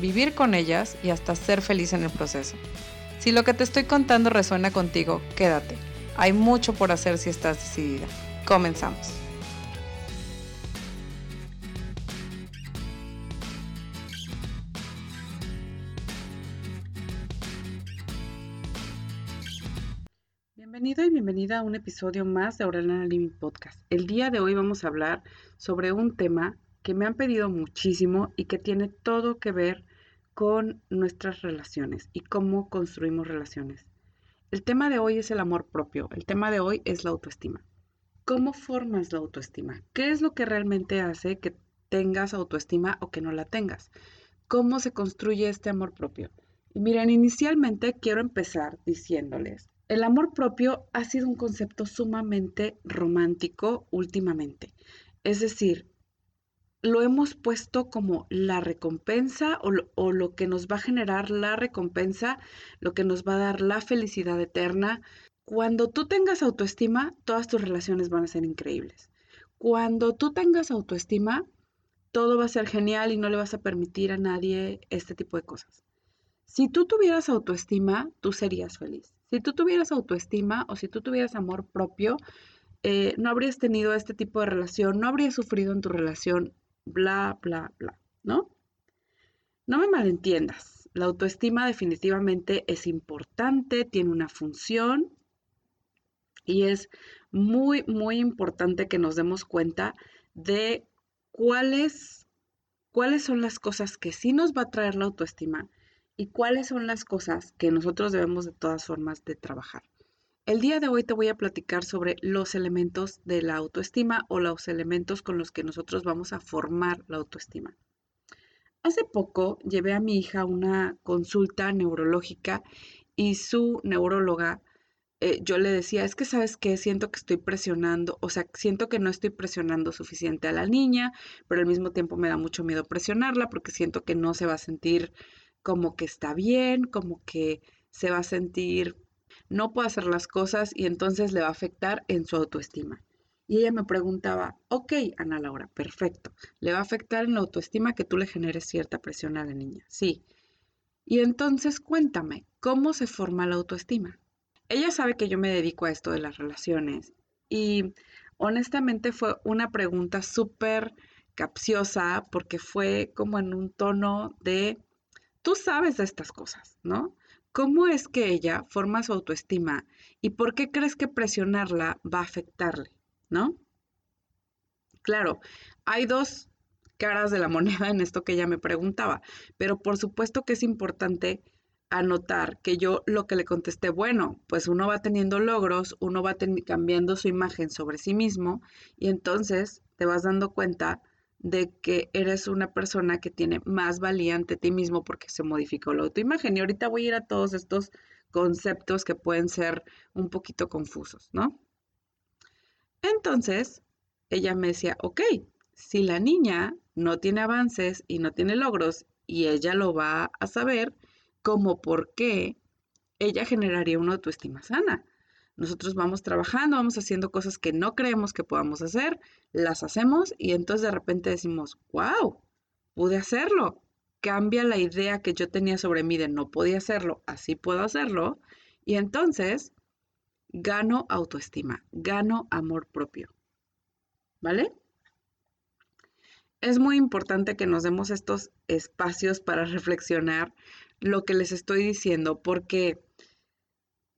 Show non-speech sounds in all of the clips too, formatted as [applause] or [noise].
vivir con ellas y hasta ser feliz en el proceso. Si lo que te estoy contando resuena contigo, quédate. Hay mucho por hacer si estás decidida. Comenzamos. Bienvenido y bienvenida a un episodio más de Aurelana Living Podcast. El día de hoy vamos a hablar sobre un tema que me han pedido muchísimo y que tiene todo que ver con nuestras relaciones y cómo construimos relaciones. El tema de hoy es el amor propio, el tema de hoy es la autoestima. ¿Cómo formas la autoestima? ¿Qué es lo que realmente hace que tengas autoestima o que no la tengas? ¿Cómo se construye este amor propio? Y miren, inicialmente quiero empezar diciéndoles, el amor propio ha sido un concepto sumamente romántico últimamente. Es decir, lo hemos puesto como la recompensa o lo, que nos va a generar la recompensa, lo que nos va a dar la felicidad eterna. Cuando tú tengas autoestima, todas tus relaciones van a ser increíbles. Cuando tú tengas autoestima, todo va a ser genial y no le vas a permitir a nadie este tipo de cosas. Si tú tuvieras autoestima, tú serías feliz. Si tú tuvieras autoestima o si tú tuvieras amor propio, eh, no habrías tenido este tipo de relación, no habrías sufrido en tu relación, bla, bla, bla, ¿no? No me malentiendas. La autoestima definitivamente es importante, tiene una función y es muy, muy importante que nos demos cuenta de cuáles, cuáles son las cosas que sí nos va a traer la autoestima y cuáles son las cosas que nosotros debemos de todas formas de trabajar. El día de hoy te voy a platicar sobre los elementos de la autoestima o los elementos con los que nosotros vamos a formar la autoestima. Hace poco llevé a mi hija una consulta neurológica y su neuróloga, eh, yo le decía, es que sabes que siento que estoy presionando, o sea, siento que no estoy presionando suficiente a la niña, pero al mismo tiempo me da mucho miedo presionarla porque siento que no se va a sentir como que está bien, como que se va a sentir no puede hacer las cosas y entonces le va a afectar en su autoestima. Y ella me preguntaba, ok, Ana Laura, perfecto, le va a afectar en la autoestima que tú le generes cierta presión a la niña. Sí. Y entonces cuéntame, ¿cómo se forma la autoestima? Ella sabe que yo me dedico a esto de las relaciones y honestamente fue una pregunta súper capciosa porque fue como en un tono de, tú sabes de estas cosas, ¿no? ¿Cómo es que ella forma su autoestima y por qué crees que presionarla va a afectarle? ¿No? Claro, hay dos caras de la [laughs] moneda en esto que ella me preguntaba, pero por supuesto que es importante anotar que yo lo que le contesté, bueno, pues uno va teniendo logros, uno va cambiando su imagen sobre sí mismo y entonces te vas dando cuenta de que eres una persona que tiene más valía ante ti mismo porque se modificó la autoimagen. Y ahorita voy a ir a todos estos conceptos que pueden ser un poquito confusos, ¿no? Entonces, ella me decía, ok, si la niña no tiene avances y no tiene logros y ella lo va a saber, como por qué ella generaría una autoestima sana. Nosotros vamos trabajando, vamos haciendo cosas que no creemos que podamos hacer, las hacemos y entonces de repente decimos, wow, pude hacerlo. Cambia la idea que yo tenía sobre mí de no podía hacerlo, así puedo hacerlo. Y entonces gano autoestima, gano amor propio. ¿Vale? Es muy importante que nos demos estos espacios para [laughs] reflexionar lo que les estoy diciendo porque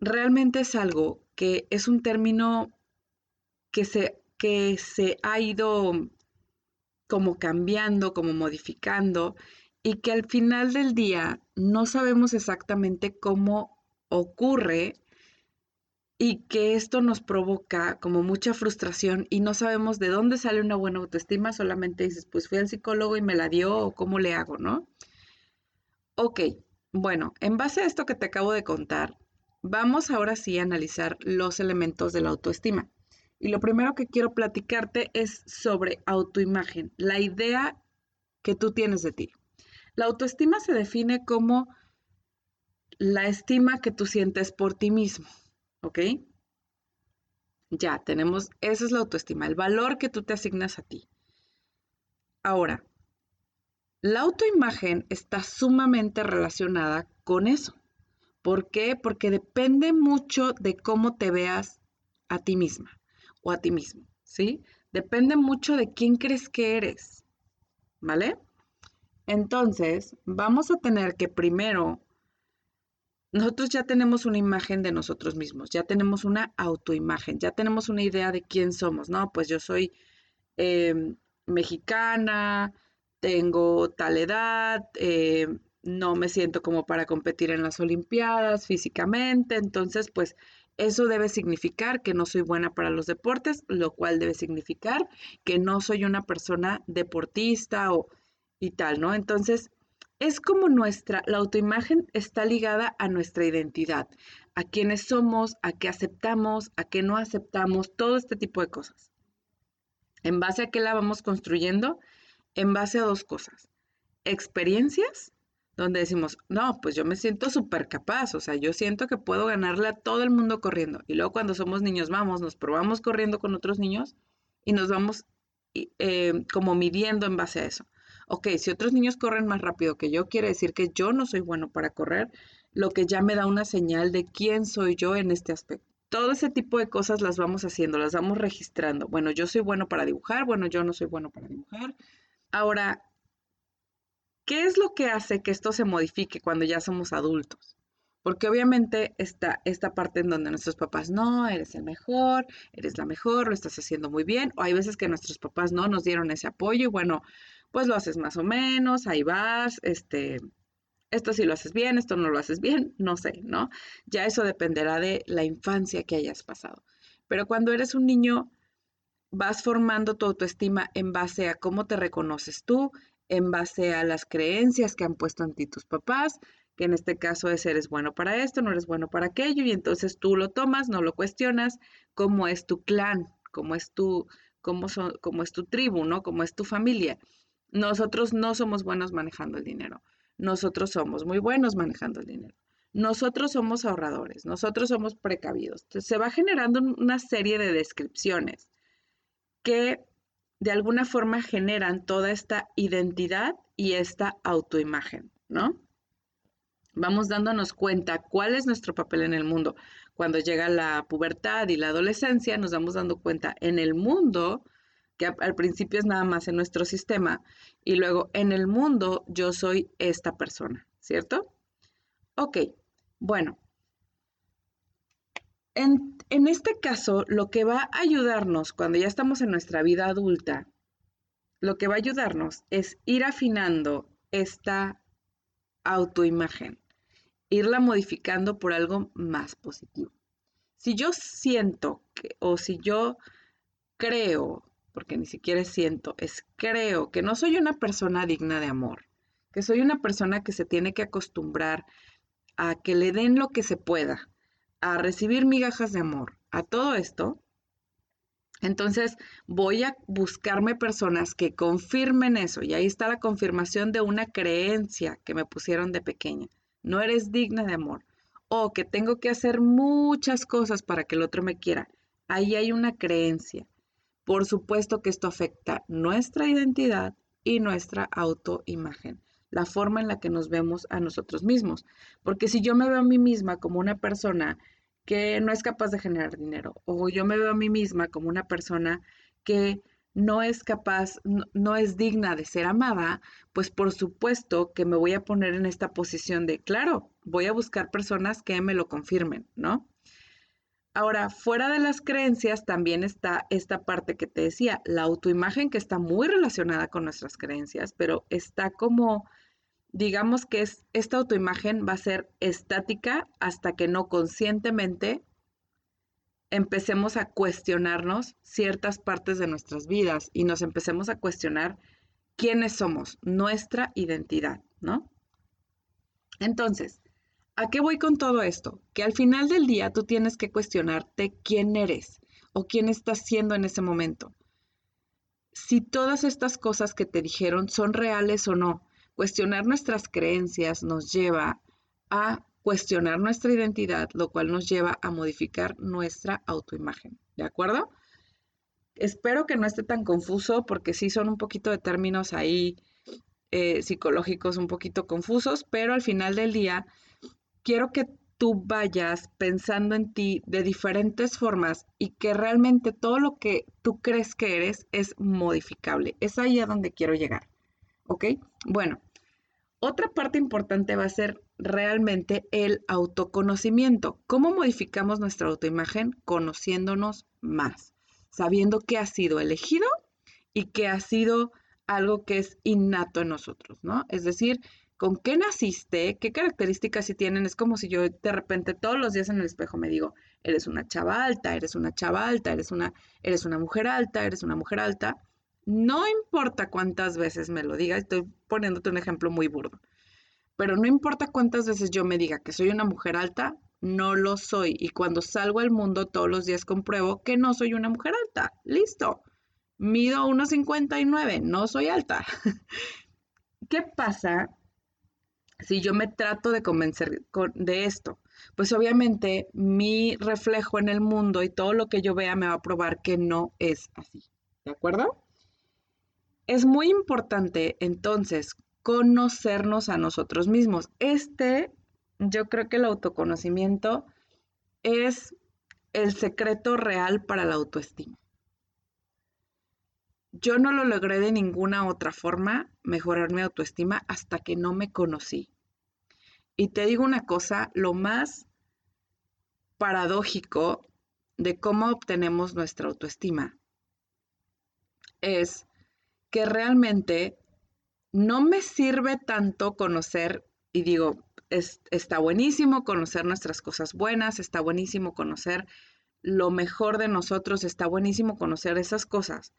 realmente es algo que es un término que se, que se ha ido como cambiando, como modificando, y que al final del día no sabemos exactamente cómo ocurre y que esto nos provoca como mucha frustración y no sabemos de dónde sale una buena autoestima, solamente dices, pues fui al psicólogo y me la dio o cómo le hago, ¿no? Ok, bueno, en base a esto que te acabo de contar, vamos ahora sí a analizar los elementos de la autoestima. Y lo primero que quiero platicarte es sobre autoimagen, la idea que tú tienes de ti. La autoestima se define como la estima que tú sientes por ti mismo, ¿ok? Ya, tenemos, esa es la autoestima, el valor que tú te asignas a ti. Ahora, la autoimagen está sumamente relacionada con eso. ¿Por qué? Porque depende mucho de cómo te veas a ti misma o a ti mismo, ¿sí? Depende mucho de quién crees que eres, ¿vale? Entonces, vamos a tener que primero, nosotros ya tenemos una imagen de nosotros mismos, ya tenemos una autoimagen, ya tenemos una idea de quién somos, ¿no? Pues yo soy em, mexicana, tengo tal edad, eh, no me siento como para competir en las Olimpiadas físicamente, entonces pues eso debe significar que no soy buena para los deportes, lo cual debe significar que no soy una persona deportista o y tal, ¿no? Entonces, es como nuestra, la autoimagen está ligada a nuestra identidad, a quiénes somos, a qué aceptamos, a qué no aceptamos, todo este tipo de cosas. ¿En base a qué la vamos construyendo? en base a dos cosas. Experiencias, donde decimos, no, pues yo me siento súper capaz, o sea, yo siento que puedo ganarle a todo el mundo corriendo. Y luego cuando somos niños, vamos, nos probamos corriendo con otros niños y nos vamos eh, como midiendo en base a eso. Ok, si otros niños corren más rápido que yo, quiere decir que yo no soy bueno para correr, lo que ya me da una señal de quién soy yo en este aspecto. Todo ese tipo de cosas las vamos haciendo, las vamos registrando. Bueno, yo soy bueno para dibujar, bueno, yo no soy bueno para dibujar, Ahora, ¿qué es lo que hace que esto se modifique cuando ya somos adultos? Porque obviamente está esta parte en donde nuestros papás, no, eres el mejor, eres la mejor, lo estás haciendo muy bien, o hay veces que nuestros papás no nos dieron ese apoyo y bueno, pues lo haces más o menos, ahí vas, este, esto sí lo haces bien, esto no lo haces bien, no sé, ¿no? Ya eso dependerá de la infancia que hayas pasado. Pero cuando eres un niño, vas formando tu autoestima en base a cómo te reconoces tú, en base a las creencias que han puesto en ti tus papás, que en este caso es eres bueno para esto, no eres bueno para aquello, y entonces tú lo tomas, no lo cuestionas, cómo es tu clan, cómo es tu, cómo es tu tribu, ¿no? Cómo es tu familia. Nosotros no somos buenos manejando el dinero. Nosotros somos muy buenos manejando el dinero. Nosotros somos ahorradores, nosotros somos precavidos. Entonces, se va generando una serie de descripciones que de alguna forma generan toda esta identidad y esta autoimagen, ¿no? Vamos dándonos cuenta cuál es nuestro papel en el mundo. Cuando llega la pubertad y la adolescencia, nos vamos dando cuenta en el mundo, que al principio es nada más en nuestro sistema, y luego en el mundo yo soy esta persona, ¿cierto? Ok, bueno, en, este caso, lo que va a ayudarnos cuando ya estamos en nuestra vida adulta, lo que va a ayudarnos es ir afinando esta autoimagen, irla modificando por algo más positivo. Si yo siento que, o si yo creo, porque ni siquiera siento, es creo que no soy una persona digna de amor, que soy una persona que se tiene que acostumbrar a que le den lo que se pueda, a recibir migajas de amor, a todo esto, entonces voy a buscarme personas que confirmen eso. Y ahí está la confirmación de una creencia que me pusieron de pequeña. No eres digna de amor. O que tengo que hacer muchas cosas para que el otro me quiera. Ahí hay una creencia. Por supuesto que esto afecta nuestra identidad y nuestra autoimagen la forma en la que nos vemos a nosotros mismos. Porque si yo me veo a mí misma como una persona que no es capaz de generar dinero, o yo me veo a mí misma como una persona que no es capaz, no, es digna de ser amada, pues por supuesto que me voy a poner en esta posición de, claro, voy a buscar personas que me lo confirmen, ¿no? Ahora, fuera de las creencias también está esta parte que te decía, la autoimagen que está muy relacionada con nuestras creencias, pero está como digamos que es, esta autoimagen va a ser estática hasta que no conscientemente empecemos a cuestionarnos ciertas partes de nuestras vidas y nos empecemos a cuestionar quiénes somos, nuestra identidad, ¿no? Entonces, ¿a qué voy con todo esto? Que al final del día tú tienes que cuestionarte quién eres o quién estás siendo en ese momento. Si todas estas cosas que te dijeron son reales o no. Cuestionar nuestras creencias nos lleva a cuestionar nuestra identidad, lo cual nos lleva a modificar nuestra autoimagen. ¿De acuerdo? Espero que no esté tan confuso porque sí son un poquito de términos ahí eh, psicológicos un poquito confusos, pero al final del día quiero que tú vayas pensando en ti de diferentes formas y que realmente todo lo que tú crees que eres es modificable. Es ahí a donde quiero llegar. ¿Ok? Bueno, otra parte importante va a ser realmente el autoconocimiento. ¿Cómo modificamos nuestra autoimagen? Conociéndonos más, sabiendo qué ha sido elegido y qué ha sido algo que es innato en nosotros, ¿no? Es decir, con qué naciste, qué características sí tienen. Es como si yo de repente todos los días en el espejo me digo, eres una chava alta, eres una chava alta, eres una, eres una mujer alta, eres una mujer alta. No importa cuántas veces me lo diga, estoy poniéndote un ejemplo muy burdo, pero no importa cuántas veces yo me diga que soy una mujer alta, no lo soy. Y cuando salgo al mundo todos los días compruebo que no soy una mujer alta. Listo. Mido 1,59, no soy alta. [laughs] ¿Qué pasa si yo me trato de convencer de esto? Pues obviamente mi reflejo en el mundo y todo lo que yo vea me va a probar que no es así. ¿De acuerdo? Es muy importante entonces conocernos a nosotros mismos. Este, yo creo que el autoconocimiento es el secreto real para la autoestima. Yo no lo logré de ninguna otra forma mejorar mi autoestima hasta que no me conocí. Y te digo una cosa, lo más paradójico de cómo obtenemos nuestra autoestima es que realmente no me sirve tanto conocer, y digo, está buenísimo conocer nuestras cosas buenas, está buenísimo conocer lo mejor de nosotros, está buenísimo conocer esas cosas,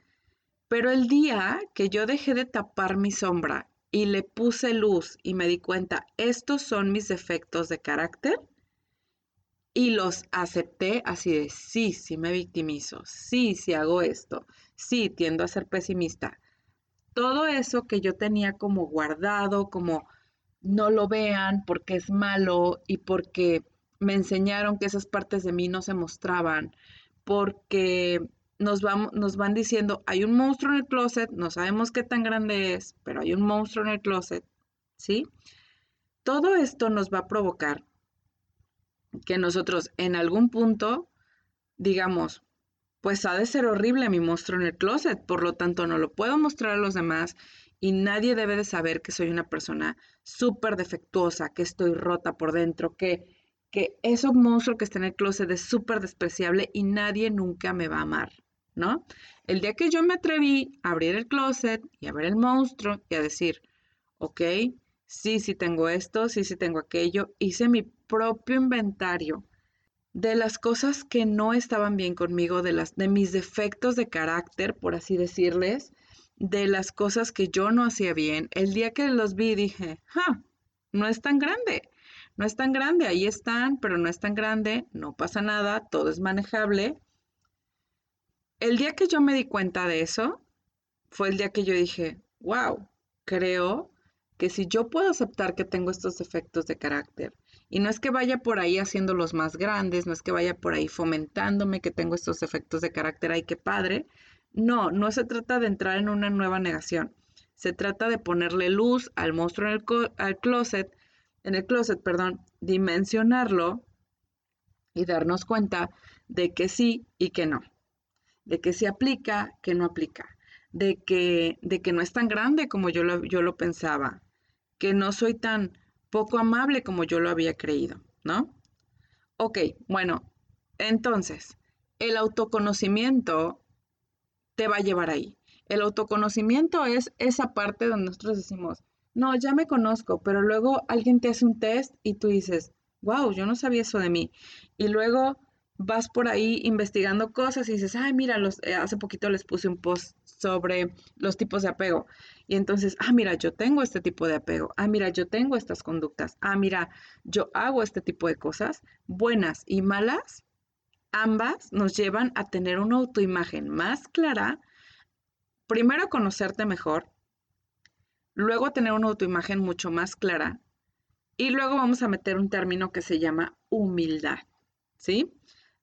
pero el día que yo dejé de tapar mi sombra y le puse luz y me di cuenta, estos son mis defectos de carácter, y los acepté así de, sí, sí me victimizo, sí, sí hago esto, sí, tiendo a ser pesimista. Todo eso que yo tenía como guardado, como no lo vean porque es malo y porque me enseñaron que esas partes de mí no se mostraban, porque nos, nos van diciendo, hay un monstruo en el closet, no sabemos qué tan grande es, pero hay un monstruo en el closet, ¿sí? Todo esto nos va a provocar que nosotros en algún punto digamos, pues ha de ser horrible mi monstruo en el closet, por lo tanto no lo puedo mostrar a los demás y nadie debe de saber que soy una persona súper defectuosa, que estoy rota por dentro, que que ese monstruo que está en el closet es súper despreciable y nadie nunca me va a amar. ¿no? El día que yo me atreví a abrir el closet y a ver el monstruo y a decir, ok, sí, sí tengo esto, sí, sí tengo aquello, hice mi propio inventario de las cosas que no estaban bien conmigo, de, las, de mis defectos de carácter, por así decirles, de las cosas que yo no hacía bien. El día que los vi dije, ja, no es tan grande, no es tan grande, ahí están, pero no es tan grande, no pasa nada, todo es manejable el día que yo me di cuenta de eso, fue el día que yo dije, wow, creo que si yo puedo aceptar que tengo estos defectos de carácter, y no es que vaya por ahí haciéndolos más grandes, no es que vaya por ahí fomentándome que tengo estos defectos de carácter, ay, qué padre. No, no se trata de entrar en una nueva negación. Se trata de ponerle luz al monstruo en el al closet, en el closet, perdón, dimensionarlo y darnos cuenta de que sí y que no de que se aplica, que no aplica, de que, de que no es tan grande como yo lo, yo lo pensaba, que no soy tan poco amable como yo lo había creído, ¿no? Ok, bueno, entonces, el autoconocimiento te va a llevar ahí. El autoconocimiento es esa parte donde nosotros decimos, no, ya me conozco, pero luego alguien te hace un test y tú dices, wow, yo no sabía eso de mí. Y luego vas por ahí investigando cosas y dices, ay, mira, eh, hace poquito les puse un post sobre los tipos de apego. Y entonces, ah, mira, yo tengo este tipo de apego. Ah, mira, yo tengo estas conductas. Ah, mira, yo hago este tipo de cosas, buenas y malas. Ambas nos llevan a tener una autoimagen más clara. Primero, conocerte mejor. Luego, tener una autoimagen mucho más clara. Y luego vamos a meter un término que se llama humildad. ¿Sí?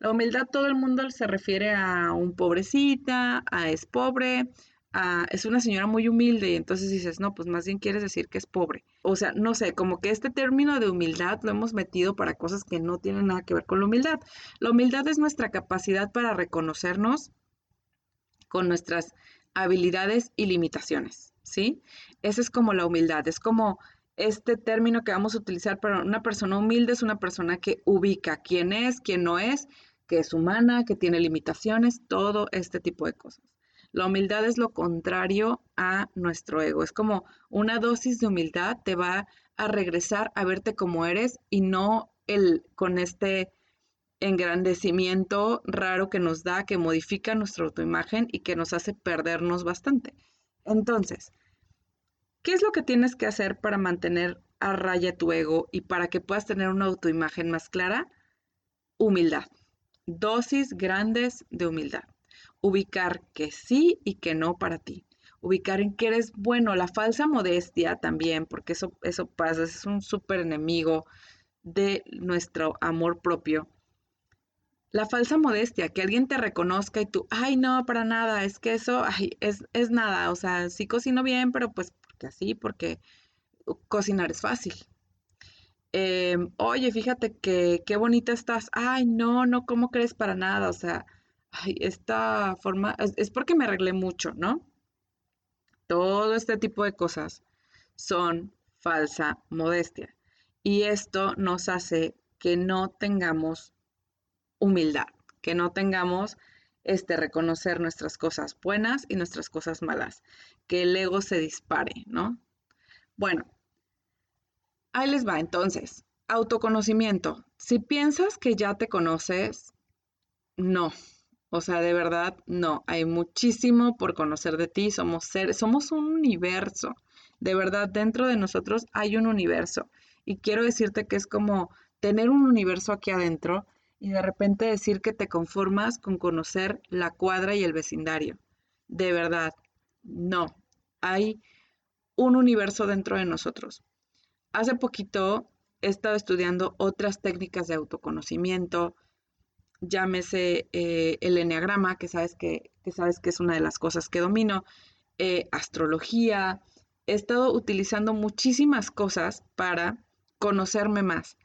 La humildad todo el mundo se refiere a un pobrecita, a es pobre, a es una señora muy humilde y entonces dices, no, pues más bien quieres decir que es pobre. O sea, no sé, como que este término de humildad lo hemos metido para cosas que no tienen nada que ver con la humildad. La humildad es nuestra capacidad para reconocernos con nuestras habilidades y limitaciones, ¿sí? Esa es como la humildad, es como este término que vamos a utilizar para una persona humilde es una persona que ubica quién es, quién no es que es humana, que tiene limitaciones, todo este tipo de cosas. La humildad es lo contrario a nuestro ego. Es como una dosis de humildad te va a regresar a verte como eres y no el con este engrandecimiento raro que nos da, que modifica nuestra autoimagen y que nos hace perdernos bastante. Entonces, ¿qué es lo que tienes que hacer para mantener a raya tu ego y para que puedas tener una autoimagen más clara? Humildad dosis grandes de humildad. Ubicar que sí y que no para ti. Ubicar en que eres bueno. La falsa modestia también, porque eso, eso pasa, es un súper enemigo de nuestro amor propio. La falsa modestia, que alguien te reconozca y tú, ay, no, para nada, es que eso ay, es, es nada. O sea, sí cocino bien, pero pues porque así, porque cocinar es fácil. Em, oye, fíjate que qué bonita estás. Ay, no, no, ¿cómo crees para nada? O sea, ay, esta forma es, porque me arreglé mucho, ¿no? Todo este tipo de cosas son falsa modestia. Y esto nos hace que no tengamos humildad, que no tengamos este reconocer nuestras cosas buenas y nuestras cosas malas, que el ego se dispare, ¿no? Bueno, Ahí les va entonces. Autoconocimiento. Si piensas que ya te conoces, no. O sea, de verdad, no. Hay muchísimo por conocer de ti. Somos seres, somos un universo. De verdad, dentro de nosotros hay un universo. Y quiero decirte que es como tener un universo aquí adentro y de repente decir que te conformas con conocer la cuadra y el vecindario. De verdad, no. Hay un universo dentro de nosotros hace poquito he estado estudiando otras técnicas de autoconocimiento, llámese eh, el enneagrama, que sabes que, sabes que es una de las cosas que domino, eh, astrología. He estado utilizando muchísimas cosas para conocerme más.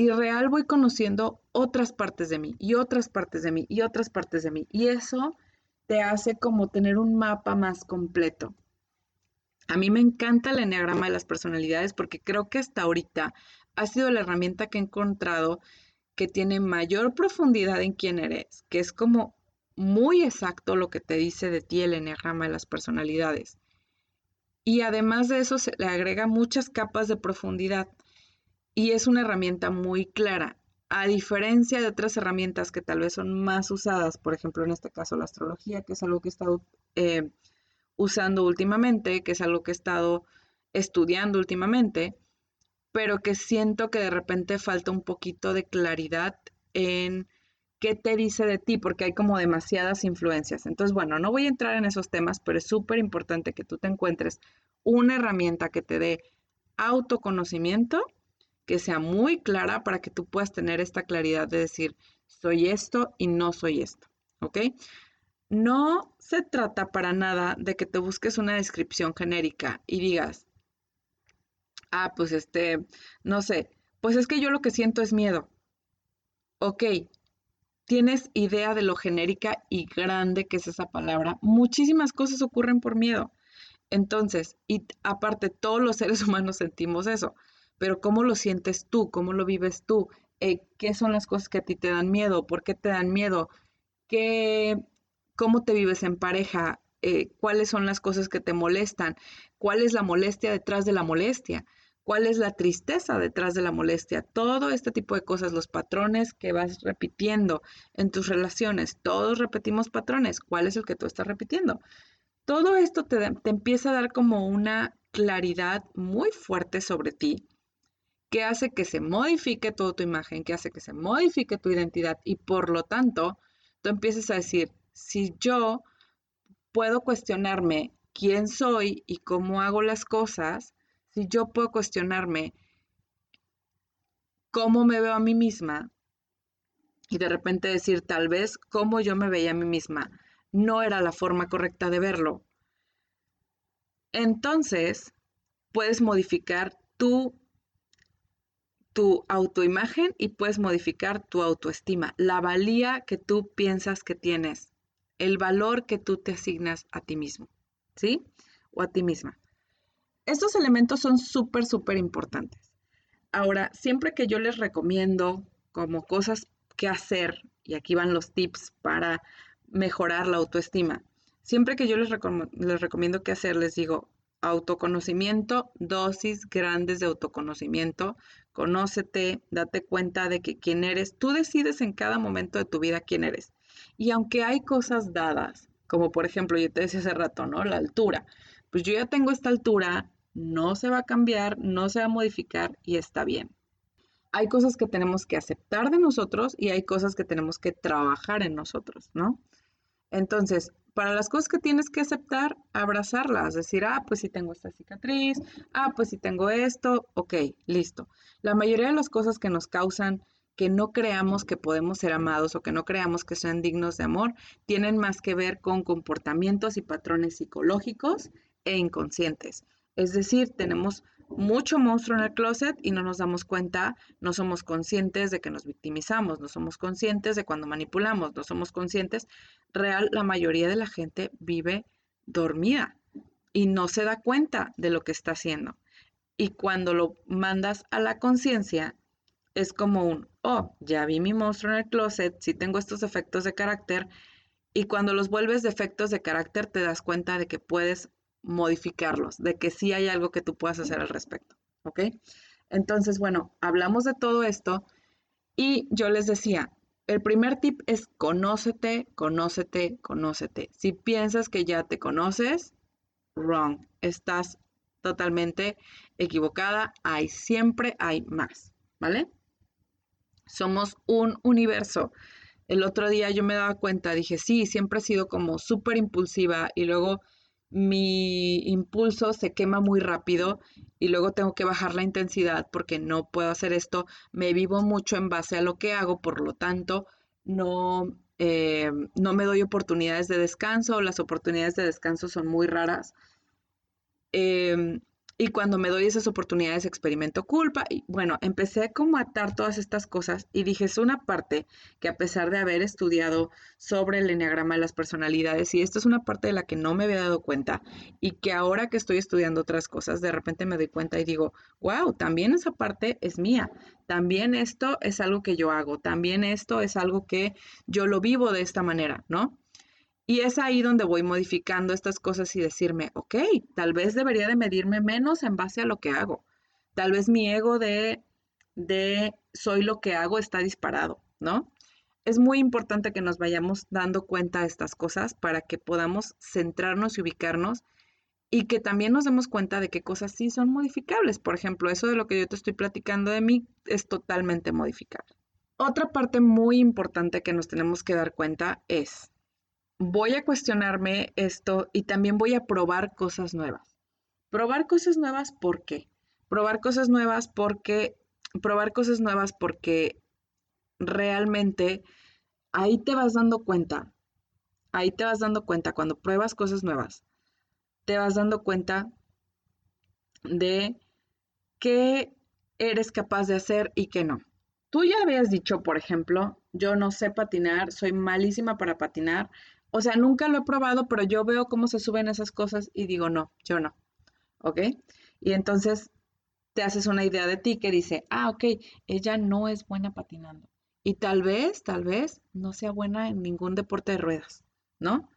Y real voy conociendo otras partes de mí y otras partes de mí y otras partes de mí. Y eso te hace como tener un mapa más completo. A mí me encanta el enneagrama de las personalidades porque creo que hasta ahorita ha sido la herramienta que he encontrado que tiene mayor profundidad en quién eres, que es como muy exacto lo que te dice de ti el enneagrama de las personalidades. Y además de eso se le agrega muchas capas de profundidad y es una herramienta muy clara. A diferencia de otras herramientas que tal vez son más usadas, por ejemplo, en este caso la astrología, que es algo que he estado eh, usando últimamente, que es algo que he estado estudiando últimamente, pero que siento que de repente falta un poquito de claridad en qué te dice de ti, porque hay como demasiadas influencias. Entonces, bueno, no voy a entrar en esos temas, pero es súper importante que tú te encuentres una herramienta que te dé autoconocimiento, que sea muy clara para que tú puedas tener esta claridad de decir, soy esto y no soy esto, ¿ok? No se trata para nada de que te busques una descripción genérica y digas, ah, pues este, no sé, pues es que yo lo que siento es miedo. Ok, tienes idea de lo genérica y grande que es esa palabra. Muchísimas cosas ocurren por miedo. Entonces, y aparte, todos los seres [laughs] humanos sentimos eso, pero ¿cómo lo sientes tú? ¿Cómo lo vives tú? Eh, ¿Qué son las cosas que a ti te dan miedo? ¿Por qué te dan miedo? ¿Qué, cómo te vives en pareja, eh, cuáles son las cosas que te molestan, cuál es la molestia detrás de la molestia, cuál es la tristeza detrás de la molestia, todo este tipo de cosas, los patrones que vas repitiendo en tus relaciones, todos repetimos patrones, ¿cuál es el que tú estás repitiendo? Todo esto te, te empieza a dar como una claridad muy fuerte sobre ti, que hace que se modifique toda tu imagen, que hace que se modifique tu identidad y por lo tanto tú empieces a decir, si yo puedo cuestionarme quién soy y cómo hago las cosas, si yo puedo cuestionarme cómo me veo a mí misma y de repente decir tal vez cómo yo me veía a mí misma no era la forma correcta de verlo, entonces puedes modificar tu, tu autoimagen y puedes modificar tu autoestima, la valía que tú piensas que tienes, el valor que tú te asignas a ti mismo, ¿sí? O a ti misma. Estos elementos son súper, súper importantes. Ahora, siempre que yo les recomiendo como cosas que hacer, y aquí van los tips para mejorar la autoestima, siempre que yo les, les recomiendo qué hacer, les digo, autoconocimiento, dosis grandes de autoconocimiento, conócete, date cuenta de que quién eres, tú decides en cada momento de tu vida quién eres. Y aunque hay cosas dadas, como por ejemplo, yo te decía hace rato, ¿no? La altura. Pues yo ya tengo esta altura, no se va a cambiar, no se va a modificar y está bien. Hay cosas que tenemos que aceptar de nosotros y hay cosas que tenemos que trabajar en nosotros, ¿no? Entonces, para las cosas que tienes que aceptar, abrazarlas, decir, ah, pues si tengo esta cicatriz, ah, pues si tengo esto, ok, listo. La mayoría de las cosas que nos causan que no creamos que podemos ser amados o que no creamos que sean dignos de amor, tienen más que ver con comportamientos y patrones psicológicos e inconscientes. Es decir, tenemos mucho monstruo en el closet y no nos damos cuenta, no somos conscientes de que nos victimizamos, no somos conscientes de cuando manipulamos, no somos conscientes. Real, la mayoría de la gente vive dormida y no se da cuenta de lo que está haciendo. Y cuando lo mandas a la conciencia, es como un, oh, ya vi mi monstruo en el closet, sí tengo estos efectos de carácter. Y cuando los vuelves defectos de carácter, te das cuenta de que puedes modificarlos, de que sí hay algo que tú puedas hacer al respecto, ¿ok? Entonces, bueno, hablamos de todo esto y yo les decía, el primer tip es conócete, conócete, conócete. Si piensas que ya te conoces, wrong, estás totalmente equivocada, hay siempre hay más, ¿vale? Somos un universo. El otro día yo me daba cuenta, dije, sí, siempre he sido como súper impulsiva y luego mi impulso se quema muy rápido y luego tengo que bajar la intensidad porque no puedo hacer esto. Me vivo mucho en base a lo que hago, por lo tanto, no, eh, no me doy oportunidades de descanso, las oportunidades de descanso son muy raras. Em, y cuando me doy esas oportunidades experimento culpa. Y bueno, empecé como a atar todas estas cosas y dije, es una parte que a pesar de haber estudiado sobre el enneagrama de las personalidades, y esto es una parte de la que no me había dado cuenta y que ahora que estoy estudiando otras cosas, de repente me doy cuenta y digo, wow, también esa parte es mía. También esto es algo que yo hago. También esto es algo que yo lo vivo de esta manera, ¿no? Y es ahí donde voy modificando estas cosas y decirme, ok, tal vez debería de medirme menos en base a lo que hago. Tal vez mi ego de, de soy lo que hago está disparado, ¿no? Es muy importante que nos vayamos dando cuenta de estas cosas para que podamos centrarnos y ubicarnos y que también nos demos cuenta de qué cosas sí son modificables. Por ejemplo, eso de lo que yo te estoy platicando de mí es totalmente modificable. Otra parte muy importante que nos tenemos que dar cuenta es, voy a cuestionarme esto y también voy a probar cosas nuevas. Probar cosas nuevas, ¿por qué? Probar cosas nuevas porque, probar cosas nuevas porque realmente ahí te vas dando cuenta, ahí te vas dando cuenta cuando pruebas cosas nuevas, te vas dando cuenta de qué eres capaz de hacer y qué no. Tú ya habías dicho, por ejemplo, yo no sé patinar, soy malísima para patinar, o sea, nunca lo he probado, pero yo veo cómo se suben esas cosas y digo, no, yo no. ¿Ok? Y entonces te haces una idea de ti que dice, ah, ok, ella no es buena patinando. Y tal vez, tal vez no sea buena en ningún deporte de ruedas, ¿no?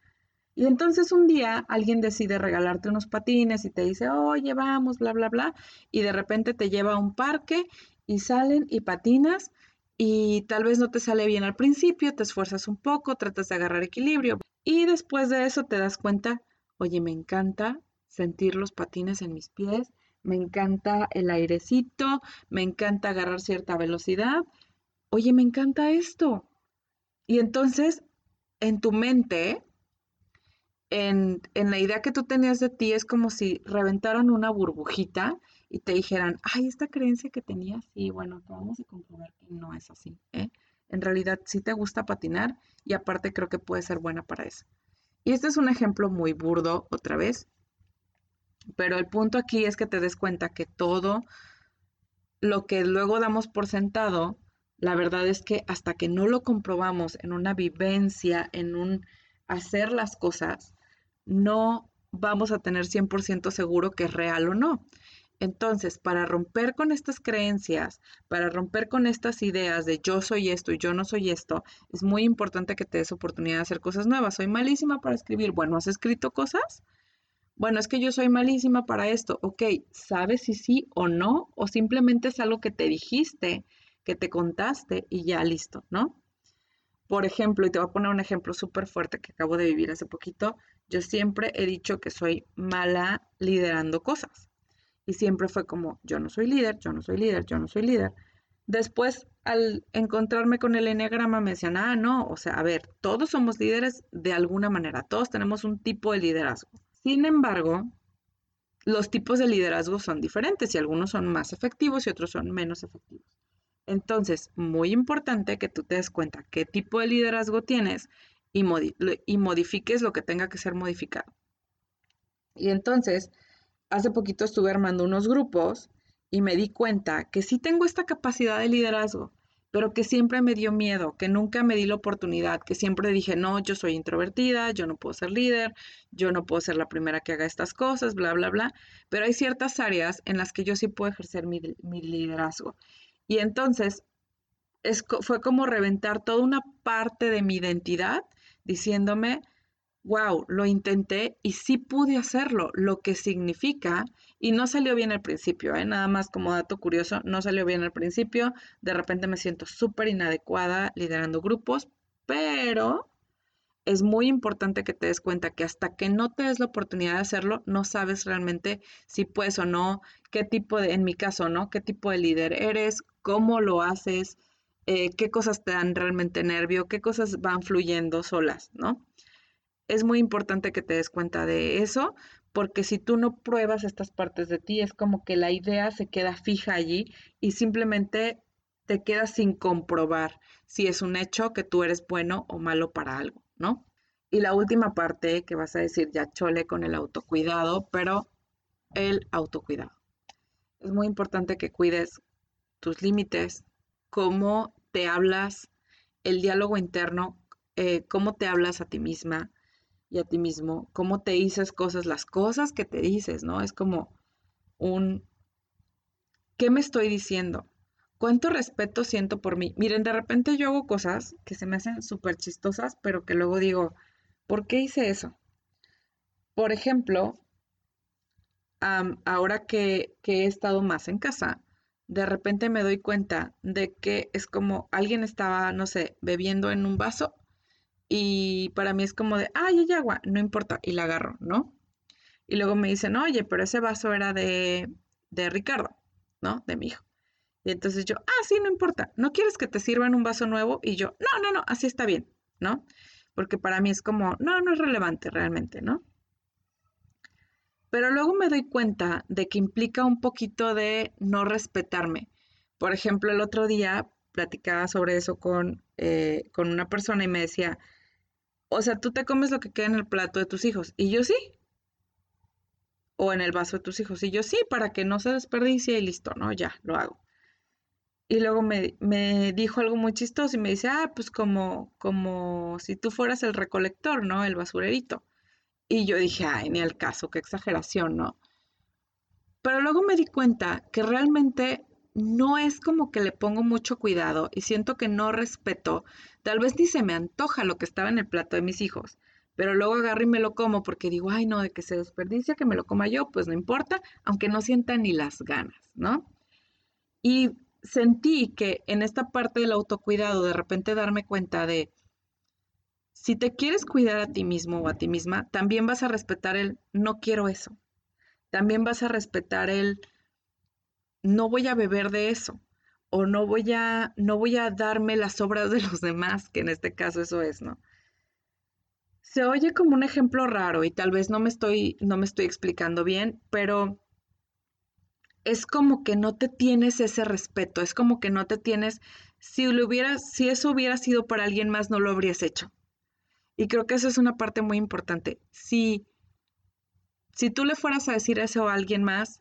Y entonces un día alguien decide regalarte unos patines y te dice, oye, vamos, bla, bla, bla, y de repente te lleva a un parque y salen y patinas y tal vez no te sale bien al principio, te esfuerzas un poco, tratas de agarrar equilibrio y después de eso te das cuenta, oye, me encanta sentir los patines en mis pies, me encanta el airecito, me encanta agarrar cierta velocidad, oye, me encanta esto. Y entonces, en tu mente, en, en, la idea que tú tenías de ti, es como si reventaran una burbujita y te dijeran, ay, esta creencia que tenías, sí, bueno, acabamos de comprobar que no es así. ¿eh? En realidad sí te gusta patinar y aparte creo que puede ser buena para eso. Y este es un ejemplo muy burdo, otra vez, pero el punto aquí es que te des cuenta que todo lo que luego damos por sentado, la verdad es que hasta que no lo comprobamos en una vivencia, en un hacer las cosas, no vamos a tener 100% seguro que es real o no. Entonces, para romper con estas creencias, para romper con estas ideas de yo soy esto y yo no soy esto, es muy importante que te des oportunidad de hacer cosas nuevas. Soy malísima para escribir. Bueno, ¿has escrito cosas? Bueno, es que yo soy malísima para esto. Ok, ¿sabes si sí o no? O simplemente es algo que te dijiste, que te contaste y ya listo, ¿no? Por ejemplo, y te voy a poner un ejemplo súper fuerte que acabo de vivir hace poquito, yo siempre he dicho que soy mala liderando cosas. Y siempre fue como, yo no soy líder, yo no soy líder, yo no soy líder. Después, al encontrarme con el enneagrama, me decían, ah, no, o sea, a ver, todos somos líderes de alguna manera, todos tenemos un tipo de liderazgo. Sin embargo, los tipos de liderazgo son diferentes y algunos son más efectivos y otros son menos efectivos. Entonces, muy importante que tú te des cuenta qué tipo de liderazgo tienes y, y modifiques lo que tenga que ser modificado. Y entonces, hace poquito estuve armando unos grupos y me di cuenta que sí tengo esta capacidad de liderazgo, pero que siempre me dio miedo, que nunca me di la oportunidad, que siempre dije, no, yo soy introvertida, yo no puedo ser líder, yo no puedo ser la primera que haga estas cosas, bla, bla, bla. Pero hay ciertas áreas en las que yo sí puedo ejercer mi, liderazgo. Y entonces fue como reventar toda una parte de mi identidad diciéndome, wow, lo intenté y sí pude hacerlo, lo que significa, y no salió bien al principio, ¿eh? nada más como dato curioso, no salió bien al principio, de repente me siento súper inadecuada liderando grupos, pero es muy importante que te des cuenta que hasta que no te des la oportunidad de hacerlo, no sabes realmente si puedes o no, qué tipo de, en mi caso, ¿no? ¿Qué tipo de líder eres? ¿Cómo lo haces? Eh, ¿Qué cosas te dan realmente nervio? ¿Qué cosas van fluyendo solas, ¿no? Es muy importante que te des cuenta de eso, porque si tú no pruebas estas partes de ti, es como que la idea se queda fija allí y simplemente te quedas sin comprobar si es un hecho que tú eres bueno o malo para algo, ¿no? Y la última parte que vas a decir ya chole con el autocuidado, pero el autocuidado. Es muy importante que cuides tus límites, cómo te hablas, el diálogo interno, eh, cómo te hablas a ti misma, y a ti mismo, cómo te dices cosas, las cosas que te dices, ¿no? Es como un, ¿qué me estoy diciendo? ¿Cuánto respeto siento por mí? Miren, de repente yo hago cosas que se me hacen súper chistosas, pero que luego digo, ¿por qué hice eso? Por ejemplo, ahora que, que he estado más en casa, de repente me doy cuenta de que es como alguien estaba, no sé, bebiendo en un vaso y para mí es como de, ay, hay agua, no importa, y la agarro, ¿no? Y luego me dicen, oye, pero ese vaso era de, de Ricardo, ¿no? De mi hijo. Y entonces yo, ah, sí, no importa, ¿no quieres que te sirvan un vaso nuevo? Y yo, no, no, no, así está bien, ¿no? Porque para mí es como, no, no es relevante realmente, ¿no? Pero luego me doy cuenta de que implica un poquito de no respetarme. Por ejemplo, el otro día platicaba sobre eso con, eh, con una persona y me decía, o sea, tú te comes lo que queda en el plato de tus hijos. Y yo sí. O en el vaso de tus hijos. Y yo sí, para que no se desperdicie y listo, ¿no? Ya, lo hago. Y luego me, me, dijo algo muy chistoso y me dice, ah, pues como, como si tú fueras el recolector, ¿no? El basurerito. Y yo dije, ay, ni al caso, qué exageración, ¿no? Pero luego me di cuenta que realmente no es como que le pongo mucho cuidado y siento que no respeto, tal vez ni se me antoja lo que estaba en el plato de mis hijos, pero luego agarro y me lo como porque digo, ay, no, de que se desperdicia, que me lo coma yo, pues no importa, aunque no sienta ni las ganas, ¿no? Y sentí que en esta parte del autocuidado, de repente darme cuenta de, si te quieres cuidar a ti mismo o a ti misma, también vas a respetar el, no quiero eso. También vas a respetar el, no voy a beber de eso o no voy a no voy a darme las obras de los demás, que en este caso eso es, ¿no? Se oye como un ejemplo raro y tal vez no me estoy no me estoy explicando bien, pero es como que no te tienes ese respeto, es como que no te tienes si lo si eso hubiera sido para alguien más no lo habrías hecho. Y creo que eso es una parte muy importante. Si si tú le fueras a decir eso a alguien más,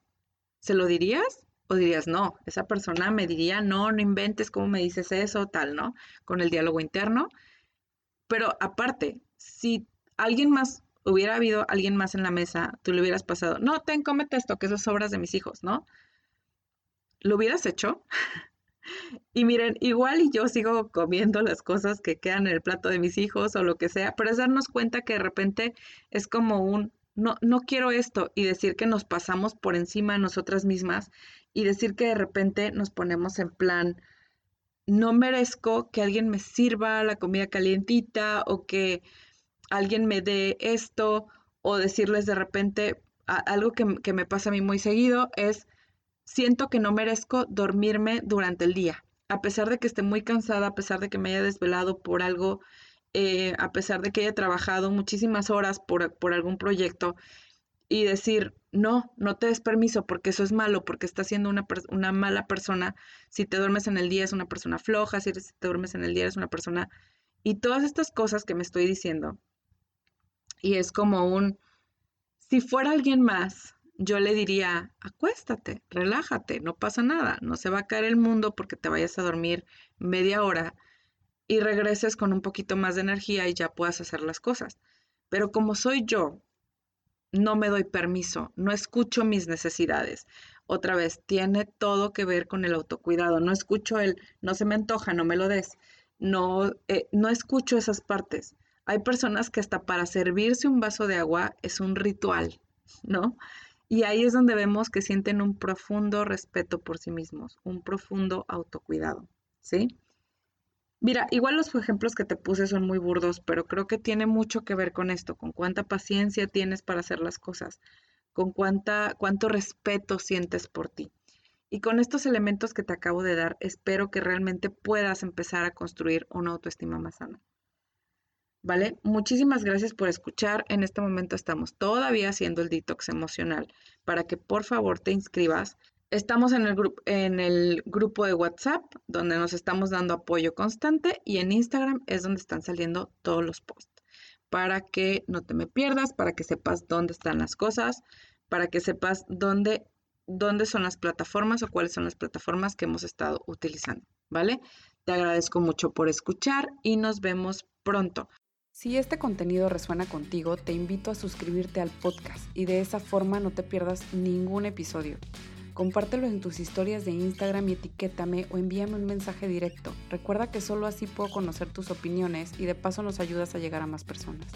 ¿se lo dirías? O dirías, no, esa persona me diría, no, no inventes cómo me dices eso, tal, ¿no? Con el diálogo interno. Pero aparte, si alguien más, hubiera habido alguien más en la mesa, tú le hubieras pasado, no, ten, cómete esto, que eso es obras de mis hijos, ¿no? ¿Lo hubieras hecho? [laughs] y miren, igual y yo sigo comiendo las cosas que quedan en el plato de mis hijos o lo que sea, pero es darnos cuenta que de repente es como un, no, no quiero esto y decir que nos pasamos por encima de nosotras mismas y decir que de repente nos ponemos en plan, no merezco que alguien me sirva la comida calientita o que alguien me dé esto o decirles de repente algo que, que me pasa a mí muy seguido es siento que no merezco dormirme durante el día, a pesar de que esté muy cansada, a pesar de que me haya desvelado por algo, eh, a pesar de que haya trabajado muchísimas horas por, por algún proyecto y decir, no, no te des permiso porque eso es malo, porque estás siendo una, una mala persona. Si te duermes en el día es una persona floja, si te duermes en el día es una persona... Y todas estas cosas que me estoy diciendo. Y es como un, si fuera alguien más, yo le diría, acuéstate, relájate, no pasa nada, no se va a caer el mundo porque te vayas a dormir media hora y regreses con un poquito más de energía y ya puedas hacer las cosas. Pero como soy yo, no me doy permiso, no escucho mis necesidades. Otra vez, tiene todo que ver con el autocuidado. No escucho el, no se me antoja, no me lo des. No, eh, no escucho esas partes. Hay personas que hasta para servirse un vaso de agua es un ritual, ¿no? Y ahí es donde vemos que sienten un profundo respeto por sí mismos, un profundo autocuidado, ¿sí? Mira, igual los ejemplos que te puse son muy burdos, pero creo que tiene mucho que ver con esto, con cuánta paciencia tienes para hacer las cosas, con cuánta, cuánto respeto sientes por ti. Y con estos elementos que te acabo de dar, espero que realmente puedas empezar a construir una autoestima más sana. ¿Vale? Muchísimas gracias por escuchar. En este momento estamos todavía haciendo el detox emocional para que por favor te inscribas Estamos en el, grupo de WhatsApp donde nos estamos dando apoyo constante y en Instagram es donde están saliendo todos los posts para que no te me pierdas, para que sepas dónde están las cosas, para que sepas dónde, dónde son las plataformas o cuáles son las plataformas que hemos estado utilizando, ¿vale? Te agradezco mucho por escuchar y nos vemos pronto. Si este contenido resuena contigo, te invito a suscribirte al podcast y de esa forma no te pierdas ningún episodio. Compártelo en tus historias de Instagram y etiquétame o envíame un mensaje directo. Recuerda que solo así puedo conocer tus opiniones y de paso nos ayudas a llegar a más personas.